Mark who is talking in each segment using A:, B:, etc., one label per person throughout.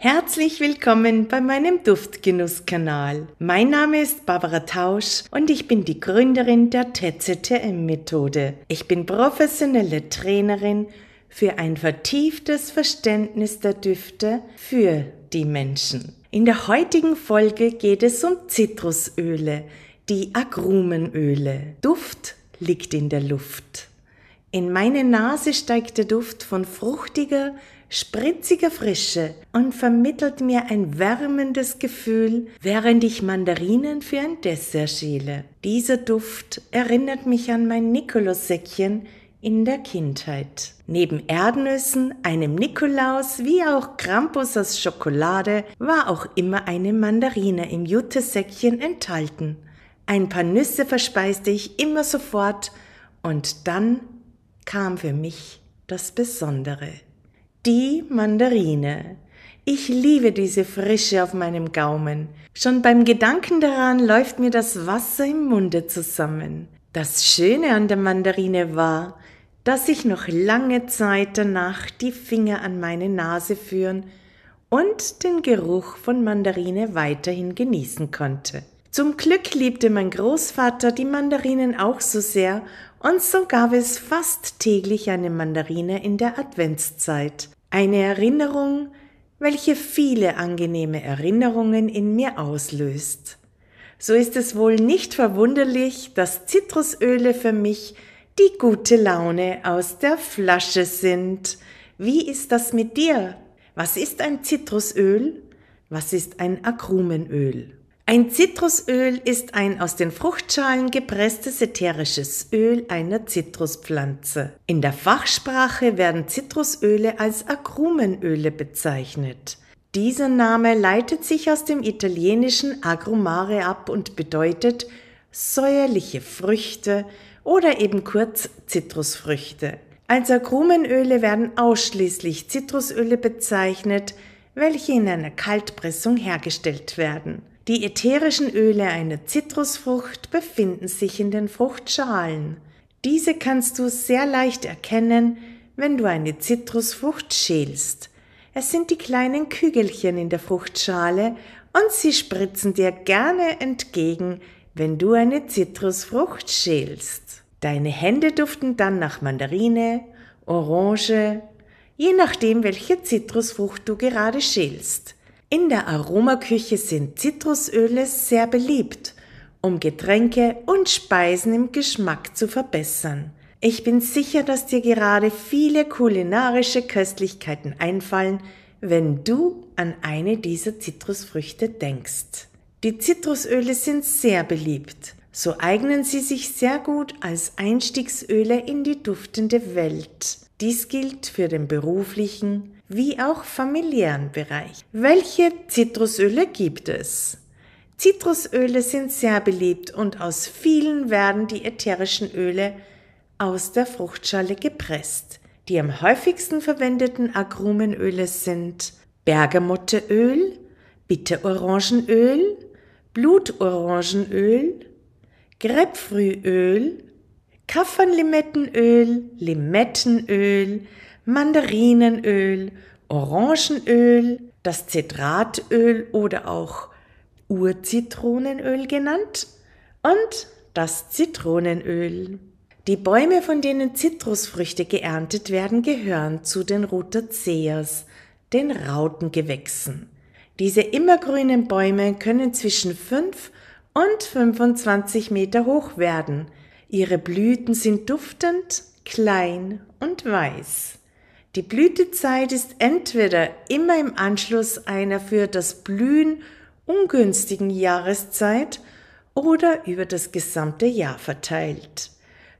A: Herzlich willkommen bei meinem Duftgenusskanal. Mein Name ist Barbara Tausch und ich bin die Gründerin der TZTM-Methode. Ich bin professionelle Trainerin für ein vertieftes Verständnis der Düfte für die Menschen. In der heutigen Folge geht es um Zitrusöle, die Agrumenöle. Duft liegt in der Luft. In meine Nase steigt der Duft von fruchtiger, spritziger Frische und vermittelt mir ein wärmendes Gefühl, während ich Mandarinen für ein Dessert schäle. Dieser Duft erinnert mich an mein Nikolaussäckchen in der Kindheit. Neben Erdnüssen, einem Nikolaus wie auch Krampus aus Schokolade war auch immer eine Mandarine im Juttesäckchen enthalten. Ein paar Nüsse verspeiste ich immer sofort und dann kam für mich das Besondere. Die Mandarine. Ich liebe diese Frische auf meinem Gaumen. Schon beim Gedanken daran läuft mir das Wasser im Munde zusammen. Das Schöne an der Mandarine war, dass ich noch lange Zeit danach die Finger an meine Nase führen und den Geruch von Mandarine weiterhin genießen konnte. Zum Glück liebte mein Großvater die Mandarinen auch so sehr, und so gab es fast täglich eine Mandarine in der Adventszeit. Eine Erinnerung, welche viele angenehme Erinnerungen in mir auslöst. So ist es wohl nicht verwunderlich, dass Zitrusöle für mich die gute Laune aus der Flasche sind. Wie ist das mit dir? Was ist ein Zitrusöl? Was ist ein Agrumenöl? Ein Zitrusöl ist ein aus den Fruchtschalen gepresstes ätherisches Öl einer Zitruspflanze. In der Fachsprache werden Zitrusöle als Agrumenöle bezeichnet. Dieser Name leitet sich aus dem italienischen agrumare ab und bedeutet säuerliche Früchte oder eben kurz Zitrusfrüchte. Als Agrumenöle werden ausschließlich Zitrusöle bezeichnet, welche in einer Kaltpressung hergestellt werden. Die ätherischen Öle einer Zitrusfrucht befinden sich in den Fruchtschalen. Diese kannst du sehr leicht erkennen, wenn du eine Zitrusfrucht schälst. Es sind die kleinen Kügelchen in der Fruchtschale und sie spritzen dir gerne entgegen, wenn du eine Zitrusfrucht schälst. Deine Hände duften dann nach Mandarine, Orange, je nachdem, welche Zitrusfrucht du gerade schälst. In der Aromaküche sind Zitrusöle sehr beliebt, um Getränke und Speisen im Geschmack zu verbessern. Ich bin sicher, dass dir gerade viele kulinarische Köstlichkeiten einfallen, wenn du an eine dieser Zitrusfrüchte denkst. Die Zitrusöle sind sehr beliebt. So eignen sie sich sehr gut als Einstiegsöle in die duftende Welt. Dies gilt für den beruflichen, wie auch familiären Bereich. Welche Zitrusöle gibt es? Zitrusöle sind sehr beliebt und aus vielen werden die ätherischen Öle aus der Fruchtschale gepresst. Die am häufigsten verwendeten Agrumenöle sind Bergamotteöl, Bitterorangenöl, Blutorangenöl, Grapefruitöl, Kaffernlimettenöl, Limettenöl, Mandarinenöl, Orangenöl, das Zitratöl oder auch Urzitronenöl genannt und das Zitronenöl. Die Bäume, von denen Zitrusfrüchte geerntet werden, gehören zu den Rutaceas, den Rautengewächsen. Diese immergrünen Bäume können zwischen 5 und 25 Meter hoch werden. Ihre Blüten sind duftend, klein und weiß. Die Blütezeit ist entweder immer im Anschluss einer für das Blühen ungünstigen Jahreszeit oder über das gesamte Jahr verteilt.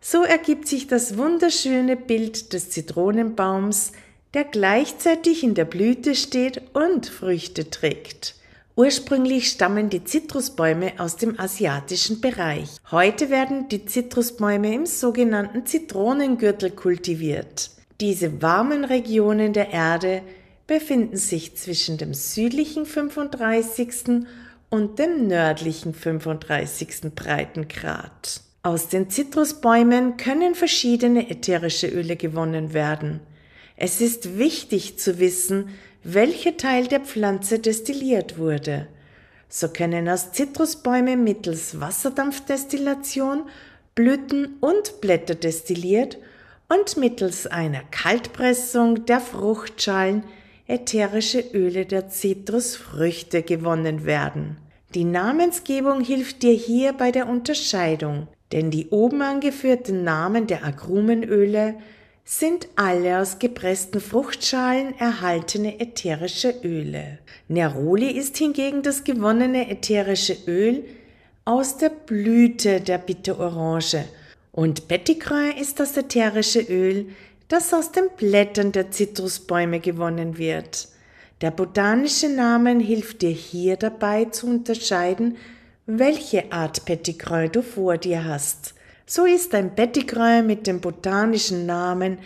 A: So ergibt sich das wunderschöne Bild des Zitronenbaums, der gleichzeitig in der Blüte steht und Früchte trägt. Ursprünglich stammen die Zitrusbäume aus dem asiatischen Bereich. Heute werden die Zitrusbäume im sogenannten Zitronengürtel kultiviert. Diese warmen Regionen der Erde befinden sich zwischen dem südlichen 35. und dem nördlichen 35. Breitengrad. Aus den Zitrusbäumen können verschiedene ätherische Öle gewonnen werden. Es ist wichtig zu wissen, welcher Teil der Pflanze destilliert wurde. So können aus Zitrusbäumen mittels Wasserdampfdestillation Blüten und Blätter destilliert und mittels einer Kaltpressung der Fruchtschalen ätherische Öle der Zitrusfrüchte gewonnen werden. Die Namensgebung hilft dir hier bei der Unterscheidung, denn die oben angeführten Namen der Agrumenöle sind alle aus gepressten Fruchtschalen erhaltene ätherische Öle. Neroli ist hingegen das gewonnene ätherische Öl aus der Blüte der Bitterorange und Petitgrain ist das ätherische Öl, das aus den Blättern der Zitrusbäume gewonnen wird. Der botanische Name hilft dir hier dabei zu unterscheiden, welche Art Petitgrain du vor dir hast. So ist ein Petitgrain mit dem botanischen Namen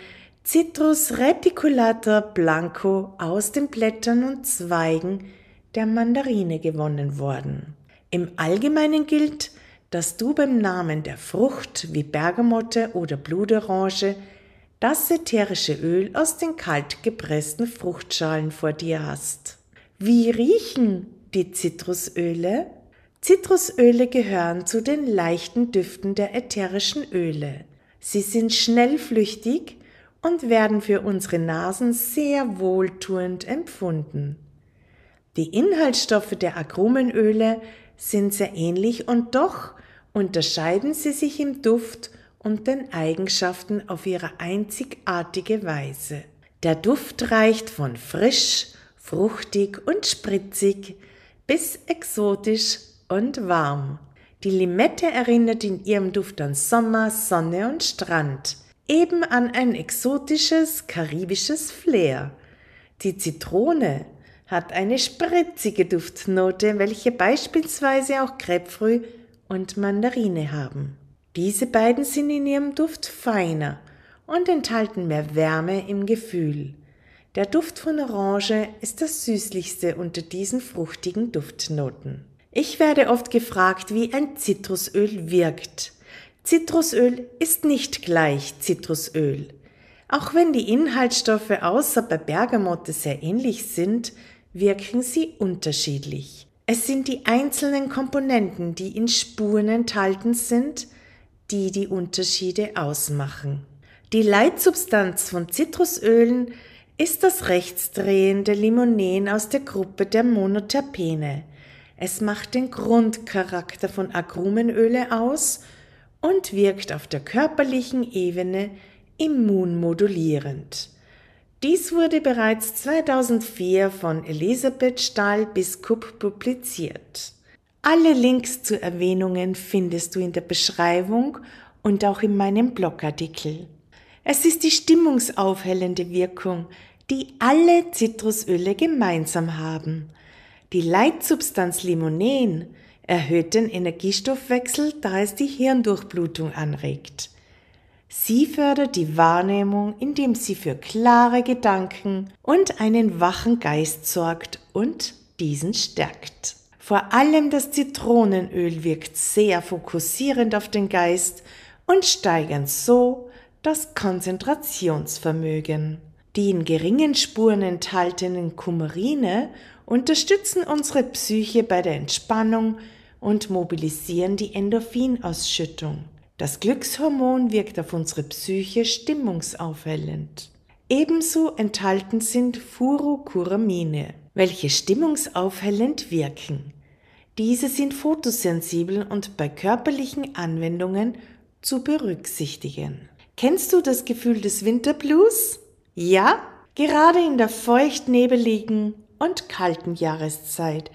A: Citrus reticulata blanco aus den Blättern und Zweigen der Mandarine gewonnen worden. Im Allgemeinen gilt, dass du beim Namen der Frucht wie Bergamotte oder Blutorange das ätherische Öl aus den kalt gepressten Fruchtschalen vor dir hast. Wie riechen die Zitrusöle? Zitrusöle gehören zu den leichten Düften der ätherischen Öle. Sie sind schnell flüchtig und werden für unsere Nasen sehr wohltuend empfunden. Die Inhaltsstoffe der Agrumenöle sind sehr ähnlich und doch unterscheiden sie sich im Duft und den Eigenschaften auf ihre einzigartige Weise. Der Duft reicht von frisch, fruchtig und spritzig bis exotisch und warm. Die Limette erinnert in ihrem Duft an Sommer, Sonne und Strand, eben an ein exotisches karibisches Flair. Die Zitrone hat eine spritzige Duftnote, welche beispielsweise auch Grapefruit und Mandarine haben. Diese beiden sind in ihrem Duft feiner und enthalten mehr Wärme im Gefühl. Der Duft von Orange ist das süßlichste unter diesen fruchtigen Duftnoten. Ich werde oft gefragt, wie ein Zitrusöl wirkt. Zitrusöl ist nicht gleich Zitrusöl. Auch wenn die Inhaltsstoffe außer bei Bergamotte sehr ähnlich sind, wirken sie unterschiedlich. Es sind die einzelnen Komponenten, die in Spuren enthalten sind, die die Unterschiede ausmachen. Die Leitsubstanz von Zitrusölen ist das rechtsdrehende Limonen aus der Gruppe der Monoterpene. Es macht den Grundcharakter von Agrumenöle aus und wirkt auf der körperlichen Ebene immunmodulierend. Dies wurde bereits 2004 von Elisabeth Stahl-Biskup publiziert. Alle Links zu Erwähnungen findest du in der Beschreibung und auch in meinem Blogartikel. Es ist die stimmungsaufhellende Wirkung, die alle Zitrusöle gemeinsam haben. Die Leitsubstanz Limonen erhöht den Energiestoffwechsel, da es die Hirndurchblutung anregt. Sie fördert die Wahrnehmung, indem sie für klare Gedanken und einen wachen Geist sorgt und diesen stärkt. Vor allem das Zitronenöl wirkt sehr fokussierend auf den Geist und steigert so das Konzentrationsvermögen. Die in geringen Spuren enthaltenen Kumarine unterstützen unsere Psyche bei der Entspannung und mobilisieren die Endorphinausschüttung. Das Glückshormon wirkt auf unsere Psyche stimmungsaufhellend. Ebenso enthalten sind Furocuramine, welche stimmungsaufhellend wirken. Diese sind photosensibel und bei körperlichen Anwendungen zu berücksichtigen. Kennst du das Gefühl des Winterblues? Ja? Gerade in der feucht-nebeligen und kalten Jahreszeit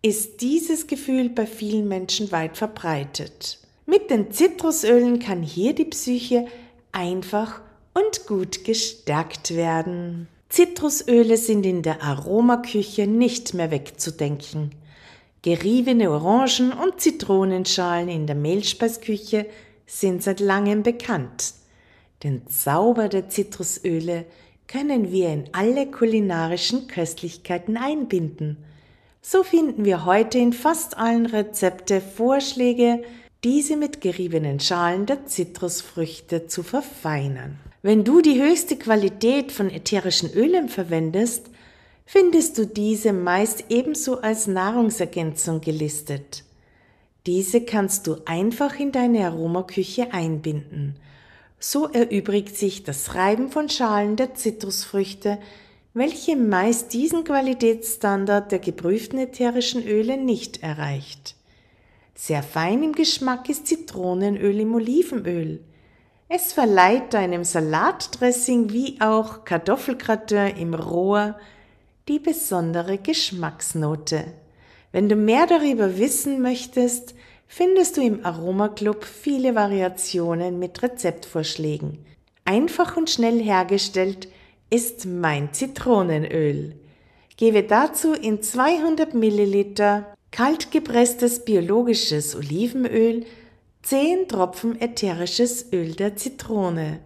A: ist dieses Gefühl bei vielen Menschen weit verbreitet. Mit den Zitrusölen kann hier die Psyche einfach und gut gestärkt werden. Zitrusöle sind in der Aromaküche nicht mehr wegzudenken. Geriebene Orangen und Zitronenschalen in der Mehlspeisküche sind seit langem bekannt. Den Zauber der Zitrusöle können wir in alle kulinarischen Köstlichkeiten einbinden. So finden wir heute in fast allen Rezepte Vorschläge, diese mit geriebenen Schalen der Zitrusfrüchte zu verfeinern. Wenn du die höchste Qualität von ätherischen Ölen verwendest, findest du diese meist ebenso als Nahrungsergänzung gelistet. Diese kannst du einfach in deine Aromaküche einbinden. So erübrigt sich das Reiben von Schalen der Zitrusfrüchte, welche meist diesen Qualitätsstandard der geprüften ätherischen Öle nicht erreicht. Sehr fein im Geschmack ist Zitronenöl im Olivenöl. Es verleiht deinem Salatdressing wie auch Kartoffelgratin im Rohr die besondere Geschmacksnote. Wenn du mehr darüber wissen möchtest, findest du im Aromaclub viele Variationen mit Rezeptvorschlägen. Einfach und schnell hergestellt ist mein Zitronenöl. Gebe dazu in 200 Milliliter kaltgepresstes biologisches Olivenöl 10 Tropfen ätherisches Öl der Zitrone,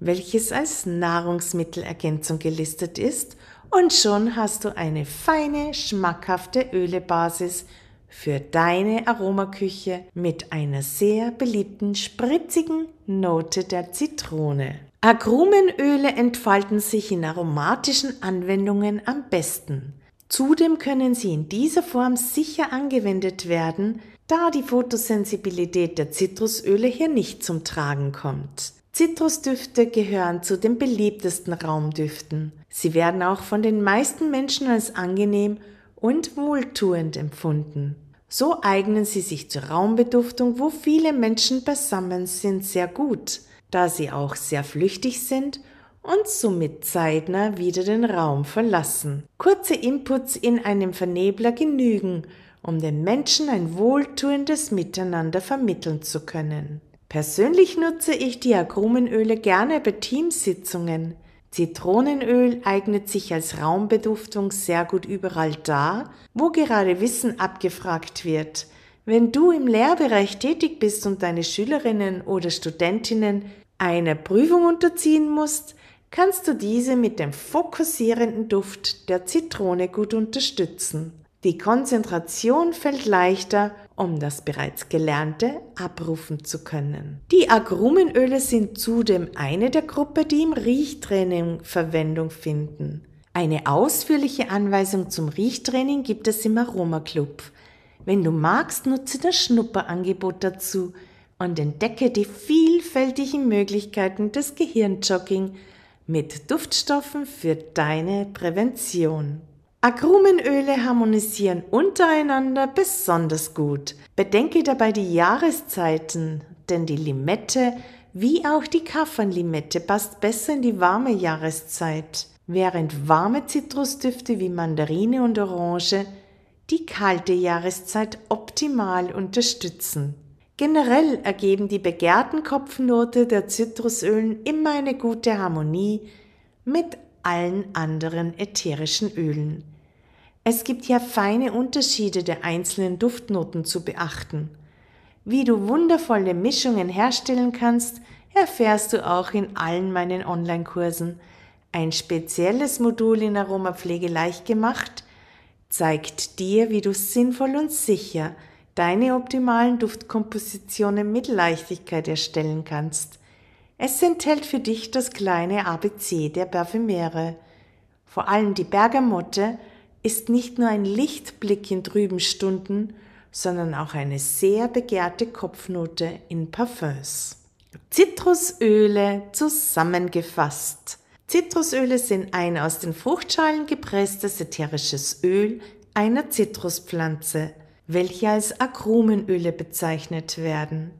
A: welches als Nahrungsmittelergänzung gelistet ist und schon hast du eine feine, schmackhafte Ölebasis für deine Aromaküche mit einer sehr beliebten spritzigen Note der Zitrone. Agrumenöle entfalten sich in aromatischen Anwendungen am besten. Zudem können sie in dieser Form sicher angewendet werden, da die Photosensibilität der Zitrusöle hier nicht zum Tragen kommt. Zitrusdüfte gehören zu den beliebtesten Raumdüften. Sie werden auch von den meisten Menschen als angenehm und wohltuend empfunden. So eignen sie sich zur Raumbeduftung, wo viele Menschen beisammen sind, sehr gut da sie auch sehr flüchtig sind und somit zeitnah wieder den Raum verlassen. Kurze Inputs in einem Vernebler genügen, um den Menschen ein wohltuendes Miteinander vermitteln zu können. Persönlich nutze ich die Agrumenöle gerne bei Teamsitzungen. Zitronenöl eignet sich als Raumbeduftung sehr gut überall da, wo gerade Wissen abgefragt wird. Wenn du im Lehrbereich tätig bist und deine Schülerinnen oder Studentinnen einer Prüfung unterziehen musst, kannst du diese mit dem fokussierenden Duft der Zitrone gut unterstützen. Die Konzentration fällt leichter, um das bereits Gelernte abrufen zu können. Die Agrumenöle sind zudem eine der Gruppe, die im Riechtraining Verwendung finden. Eine ausführliche Anweisung zum Riechtraining gibt es im Aromaclub. Wenn du magst, nutze das Schnupperangebot dazu und entdecke die vielfältigen Möglichkeiten des Gehirnjogging mit Duftstoffen für deine Prävention. Agrumenöle harmonisieren untereinander besonders gut. Bedenke dabei die Jahreszeiten, denn die Limette wie auch die Kaffernlimette passt besser in die warme Jahreszeit, während warme Zitrusdüfte wie Mandarine und Orange die kalte Jahreszeit optimal unterstützen. Generell ergeben die begehrten Kopfnote der Zitrusölen immer eine gute Harmonie mit allen anderen ätherischen Ölen. Es gibt ja feine Unterschiede der einzelnen Duftnoten zu beachten. Wie du wundervolle Mischungen herstellen kannst, erfährst du auch in allen meinen Online-Kursen. Ein spezielles Modul in Aromapflege leicht gemacht zeigt dir, wie du sinnvoll und sicher deine optimalen Duftkompositionen mit Leichtigkeit erstellen kannst. Es enthält für dich das kleine ABC der Parfümiere. Vor allem die Bergamotte ist nicht nur ein Lichtblick in trüben Stunden, sondern auch eine sehr begehrte Kopfnote in Parfums. Zitrusöle zusammengefasst. Zitrusöle sind ein aus den Fruchtschalen gepresstes ätherisches Öl einer Zitruspflanze welche als Agrumenöle bezeichnet werden.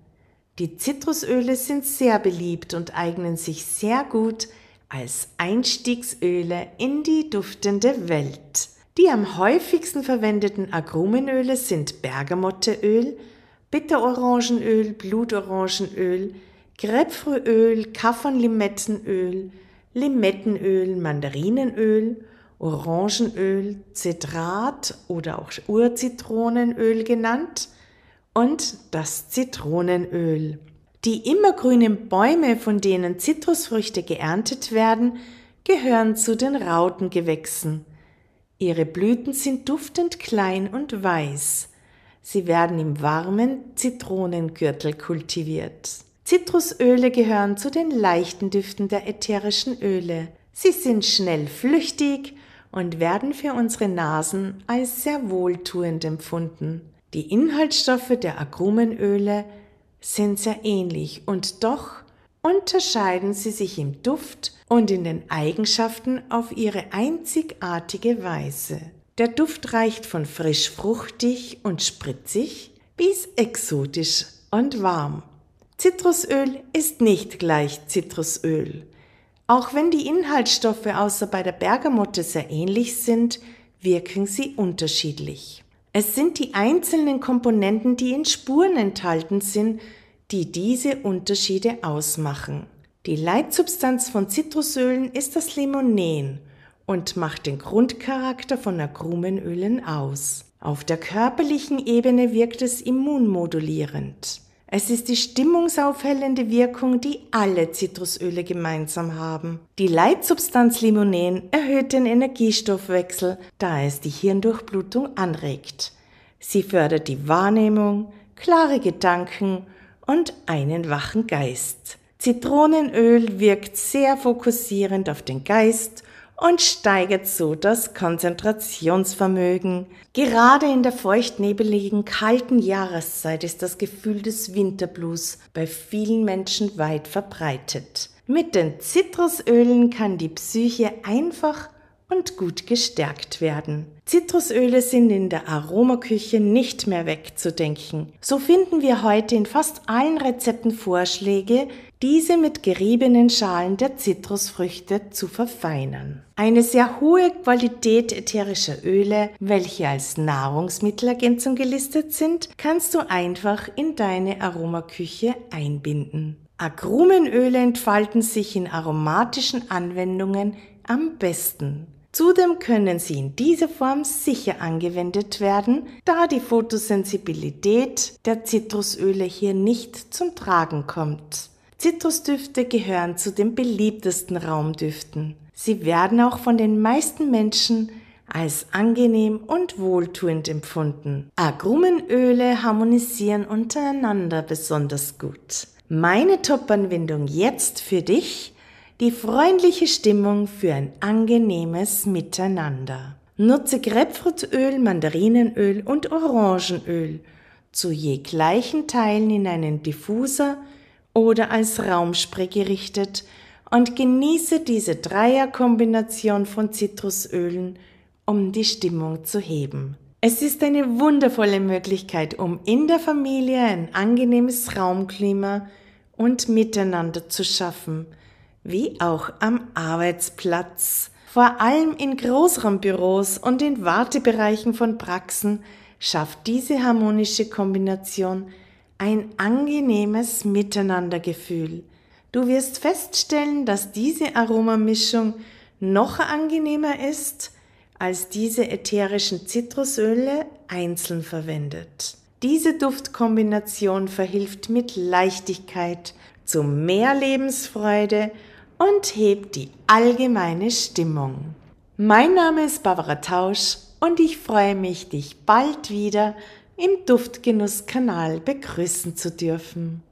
A: Die Zitrusöle sind sehr beliebt und eignen sich sehr gut als Einstiegsöle in die duftende Welt. Die am häufigsten verwendeten Agrumenöle sind Bergamotteöl, Bitterorangenöl, Blutorangenöl, Grapefruöl, Kaffernlimettenöl, Limettenöl, Mandarinenöl Orangenöl, Zitrat oder auch Urzitronenöl genannt und das Zitronenöl. Die immergrünen Bäume, von denen Zitrusfrüchte geerntet werden, gehören zu den Rautengewächsen. Ihre Blüten sind duftend klein und weiß. Sie werden im warmen Zitronengürtel kultiviert. Zitrusöle gehören zu den leichten Düften der ätherischen Öle. Sie sind schnell flüchtig und werden für unsere Nasen als sehr wohltuend empfunden. Die Inhaltsstoffe der Agrumenöle sind sehr ähnlich und doch unterscheiden sie sich im Duft und in den Eigenschaften auf ihre einzigartige Weise. Der Duft reicht von frisch fruchtig und spritzig bis exotisch und warm. Zitrusöl ist nicht gleich Zitrusöl. Auch wenn die Inhaltsstoffe außer bei der Bergamotte sehr ähnlich sind, wirken sie unterschiedlich. Es sind die einzelnen Komponenten, die in Spuren enthalten sind, die diese Unterschiede ausmachen. Die Leitsubstanz von Zitrusölen ist das Limonen und macht den Grundcharakter von Agrumenölen aus. Auf der körperlichen Ebene wirkt es immunmodulierend. Es ist die stimmungsaufhellende Wirkung, die alle Zitrusöle gemeinsam haben. Die Leitsubstanz Limonen erhöht den Energiestoffwechsel, da es die Hirndurchblutung anregt. Sie fördert die Wahrnehmung, klare Gedanken und einen wachen Geist. Zitronenöl wirkt sehr fokussierend auf den Geist und steigert so das Konzentrationsvermögen. Gerade in der feuchtnebeligen, kalten Jahreszeit ist das Gefühl des Winterblues bei vielen Menschen weit verbreitet. Mit den Zitrusölen kann die Psyche einfach und gut gestärkt werden. Zitrusöle sind in der Aromaküche nicht mehr wegzudenken. So finden wir heute in fast allen Rezepten Vorschläge, diese mit geriebenen Schalen der Zitrusfrüchte zu verfeinern. Eine sehr hohe Qualität ätherischer Öle, welche als Nahrungsmittelergänzung gelistet sind, kannst du einfach in deine Aromaküche einbinden. Agrumenöle entfalten sich in aromatischen Anwendungen am besten. Zudem können sie in dieser Form sicher angewendet werden, da die Photosensibilität der Zitrusöle hier nicht zum Tragen kommt. Zitrusdüfte gehören zu den beliebtesten Raumdüften. Sie werden auch von den meisten Menschen als angenehm und wohltuend empfunden. Agrumenöle harmonisieren untereinander besonders gut. Meine Top-Anwendung jetzt für dich, die freundliche Stimmung für ein angenehmes Miteinander. Nutze Grapefruitöl, Mandarinenöl und Orangenöl zu je gleichen Teilen in einen Diffuser oder als Raumspray gerichtet und genieße diese Dreierkombination von Zitrusölen, um die Stimmung zu heben. Es ist eine wundervolle Möglichkeit, um in der Familie ein angenehmes Raumklima und Miteinander zu schaffen, wie auch am Arbeitsplatz. Vor allem in Großraumbüros und in Wartebereichen von Praxen schafft diese harmonische Kombination ein angenehmes Miteinandergefühl. Du wirst feststellen, dass diese Aromamischung noch angenehmer ist, als diese ätherischen Zitrusöle einzeln verwendet. Diese Duftkombination verhilft mit Leichtigkeit zu mehr Lebensfreude und hebt die allgemeine Stimmung. Mein Name ist Barbara Tausch und ich freue mich, dich bald wieder im Duftgenusskanal begrüßen zu dürfen.